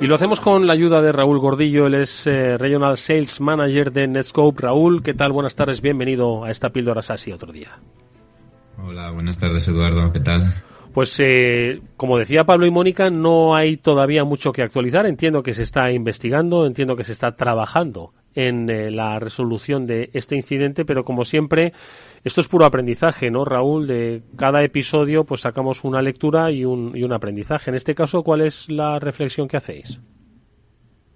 Y lo hacemos con la ayuda de Raúl Gordillo, él es eh, Regional Sales Manager de Netscope. Raúl, ¿qué tal? Buenas tardes, bienvenido a esta píldora SASI otro día. Hola, buenas tardes Eduardo, ¿qué tal? Pues eh, como decía Pablo y Mónica, no hay todavía mucho que actualizar. Entiendo que se está investigando, entiendo que se está trabajando en eh, la resolución de este incidente, pero como siempre, esto es puro aprendizaje, ¿no, Raúl? De cada episodio, pues sacamos una lectura y un, y un aprendizaje. En este caso, ¿cuál es la reflexión que hacéis?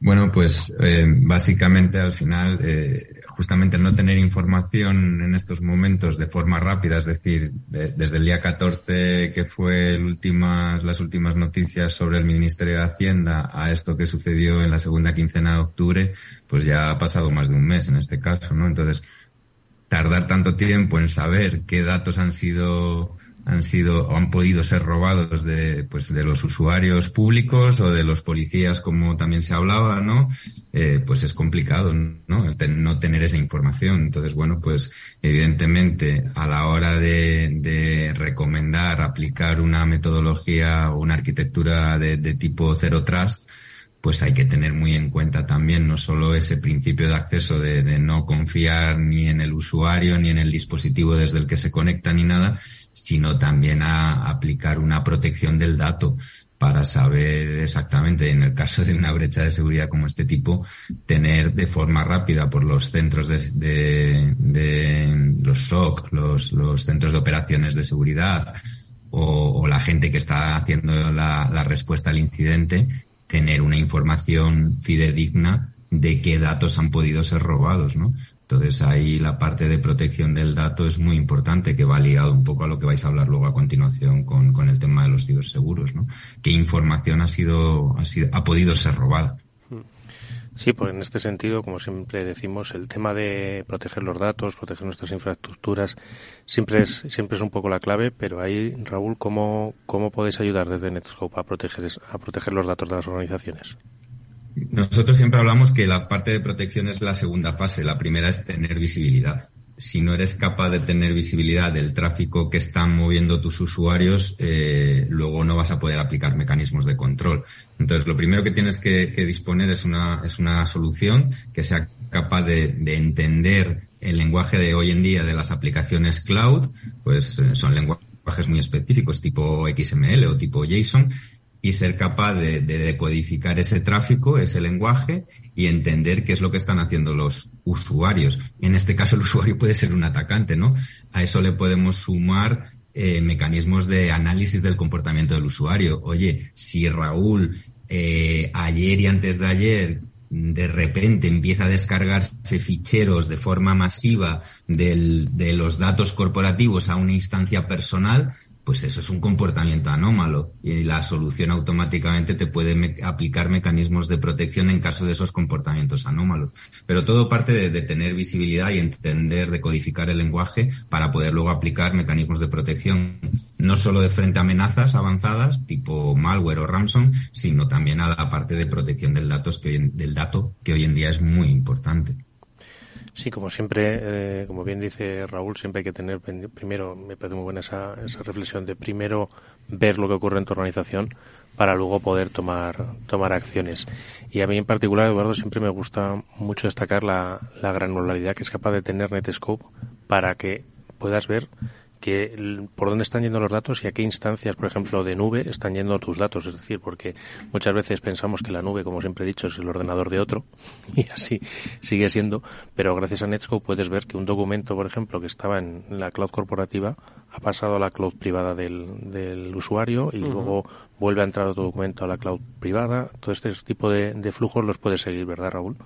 Bueno, pues eh, básicamente al final, eh, justamente no tener información en estos momentos de forma rápida, es decir, desde el día 14 que fue el las últimas noticias sobre el Ministerio de Hacienda a esto que sucedió en la segunda quincena de octubre, pues ya ha pasado más de un mes en este caso, ¿no? Entonces, tardar tanto tiempo en saber qué datos han sido han sido o han podido ser robados de, pues, de los usuarios públicos o de los policías, como también se hablaba, ¿no? Eh, pues es complicado, ¿no? no tener esa información. Entonces, bueno, pues evidentemente a la hora de, de recomendar aplicar una metodología o una arquitectura de, de tipo Zero Trust, pues hay que tener muy en cuenta también no solo ese principio de acceso de, no confiar ni en el usuario ni en el dispositivo desde el que se conecta ni nada, sino también a aplicar una protección del dato para saber exactamente, en el caso de una brecha de seguridad como este tipo, tener de forma rápida por los centros de, de, de los SOC, los, los centros de operaciones de seguridad, o, o, la gente que está haciendo la, la respuesta al incidente, tener una información fidedigna de qué datos han podido ser robados, ¿no? Entonces ahí la parte de protección del dato es muy importante, que va ligado un poco a lo que vais a hablar luego a continuación con, con el tema de los ciberseguros, ¿no? ¿Qué información ha sido, ha sido, ha podido ser robada? Sí, pues en este sentido, como siempre decimos, el tema de proteger los datos, proteger nuestras infraestructuras, siempre es, siempre es un poco la clave, pero ahí, Raúl, ¿cómo, cómo podéis ayudar desde Netscope a proteger, a proteger los datos de las organizaciones? Nosotros siempre hablamos que la parte de protección es la segunda fase. La primera es tener visibilidad si no eres capaz de tener visibilidad del tráfico que están moviendo tus usuarios, eh, luego no vas a poder aplicar mecanismos de control. Entonces, lo primero que tienes que, disponer es una, es una solución que sea capaz de, de, entender el lenguaje de hoy en día de las aplicaciones cloud, pues eh, son lenguajes muy específicos tipo XML o tipo JSON y ser capaz de, de, decodificar ese tráfico, ese lenguaje y entender qué es lo que están haciendo los usuarios. En este caso el usuario puede ser un atacante, ¿no? A eso le podemos sumar eh, mecanismos de análisis del comportamiento del usuario. Oye, si Raúl eh, ayer y antes de ayer de repente empieza a descargarse ficheros de forma masiva de los datos corporativos a una instancia personal, pues eso es un comportamiento anómalo y la solución automáticamente te puede aplicar mecanismos de protección en caso de esos comportamientos anómalos. Pero todo parte de, tener visibilidad y entender, de codificar el lenguaje para poder luego aplicar mecanismos de protección, no solo de frente a amenazas avanzadas tipo malware o ransom, sino también a la parte de protección del, datos que del dato que hoy en día es muy importante. Sí, como siempre, eh, como bien dice Raúl, siempre hay que tener primero, me parece muy buena esa, esa reflexión de primero ver lo que ocurre en tu organización para luego poder tomar, tomar acciones. Y a mí en particular, Eduardo, siempre me gusta mucho destacar la, la granularidad que es capaz de tener Netscope para que puedas ver que por dónde están yendo los datos y a qué instancias, por ejemplo, de nube están yendo tus datos. Es decir, porque muchas veces pensamos que la nube, como siempre he dicho, es el ordenador de otro y así sigue siendo. Pero gracias a Netscope puedes ver que un documento, por ejemplo, que estaba en la cloud corporativa ha pasado a la cloud privada del, del usuario y uh -huh. luego vuelve a entrar otro documento a la cloud privada. Todo este tipo de, de flujos los puedes seguir, ¿verdad, Raúl?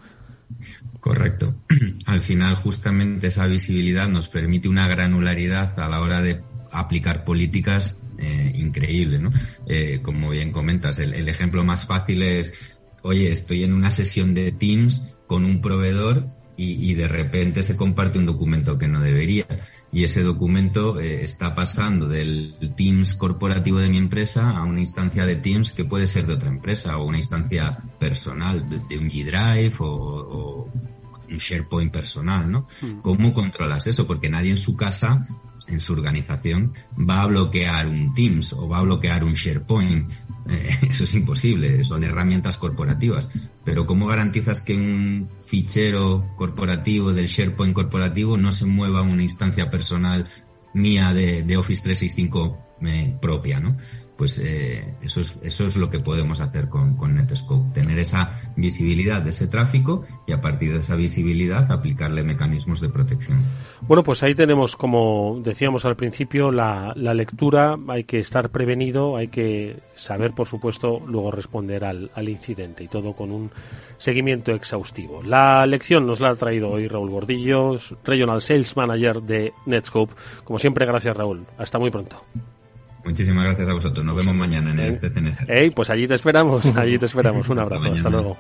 Correcto. Al final, justamente esa visibilidad nos permite una granularidad a la hora de aplicar políticas eh, increíble, ¿no? Eh, como bien comentas, el, el ejemplo más fácil es, oye, estoy en una sesión de Teams con un proveedor y, y, de repente se comparte un documento que no debería. Y ese documento eh, está pasando del Teams corporativo de mi empresa a una instancia de Teams que puede ser de otra empresa o una instancia personal, de, de un G Drive o, o, un SharePoint personal, ¿no? Mm. ¿Cómo controlas eso? Porque nadie en su casa en su organización va a bloquear un Teams o va a bloquear un SharePoint. Eh, eso es imposible, son herramientas corporativas. Pero ¿cómo garantizas que un fichero corporativo del SharePoint corporativo no se mueva a una instancia personal mía de, Office 365 eh, propia, ¿no? Pues eh, eso, es, eso es lo que podemos hacer con, con, Netscope, tener esa visibilidad de ese tráfico y a partir de esa visibilidad aplicarle mecanismos de protección. Bueno, pues ahí tenemos, como decíamos al principio, la, la lectura, hay que estar prevenido, hay que saber, por supuesto, luego responder al, al incidente y todo con un seguimiento exhaustivo. La lección nos la ha traído hoy Raúl Gordillos, Regional Sales Manager de Netscope. Como siempre, gracias Raúl. Hasta muy pronto. Muchísimas gracias a vosotros. Nos vemos mañana en el CCNG. Hey, pues allí te esperamos, allí te esperamos. Un abrazo. Hasta luego.